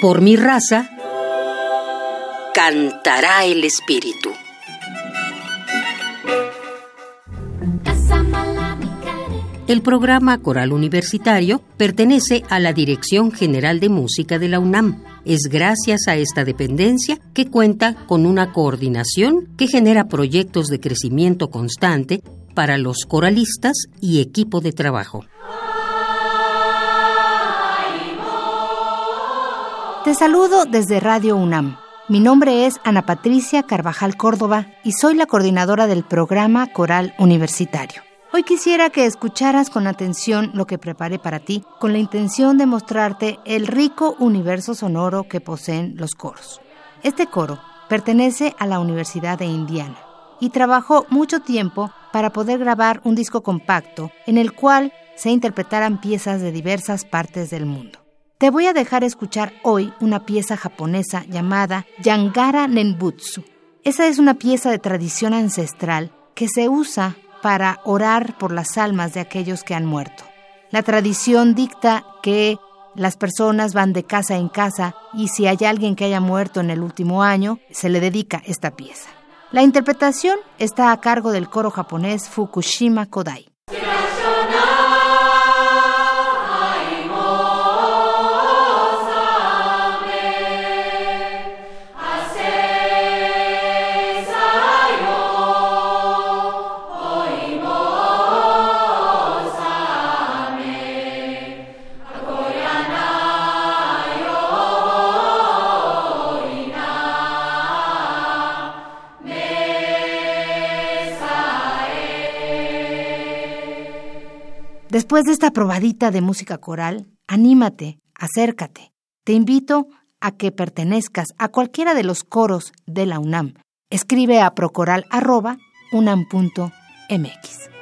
Por mi raza, cantará el espíritu. El programa Coral Universitario pertenece a la Dirección General de Música de la UNAM. Es gracias a esta dependencia que cuenta con una coordinación que genera proyectos de crecimiento constante para los coralistas y equipo de trabajo. Te saludo desde Radio UNAM. Mi nombre es Ana Patricia Carvajal Córdoba y soy la coordinadora del programa Coral Universitario. Hoy quisiera que escucharas con atención lo que preparé para ti, con la intención de mostrarte el rico universo sonoro que poseen los coros. Este coro pertenece a la Universidad de Indiana y trabajó mucho tiempo para poder grabar un disco compacto en el cual se interpretaran piezas de diversas partes del mundo. Te voy a dejar escuchar hoy una pieza japonesa llamada Yangara Nenbutsu. Esa es una pieza de tradición ancestral que se usa para orar por las almas de aquellos que han muerto. La tradición dicta que las personas van de casa en casa y si hay alguien que haya muerto en el último año, se le dedica esta pieza. La interpretación está a cargo del coro japonés Fukushima Kodai. Después de esta probadita de música coral, anímate, acércate. Te invito a que pertenezcas a cualquiera de los coros de la UNAM. Escribe a procoral.unam.mx.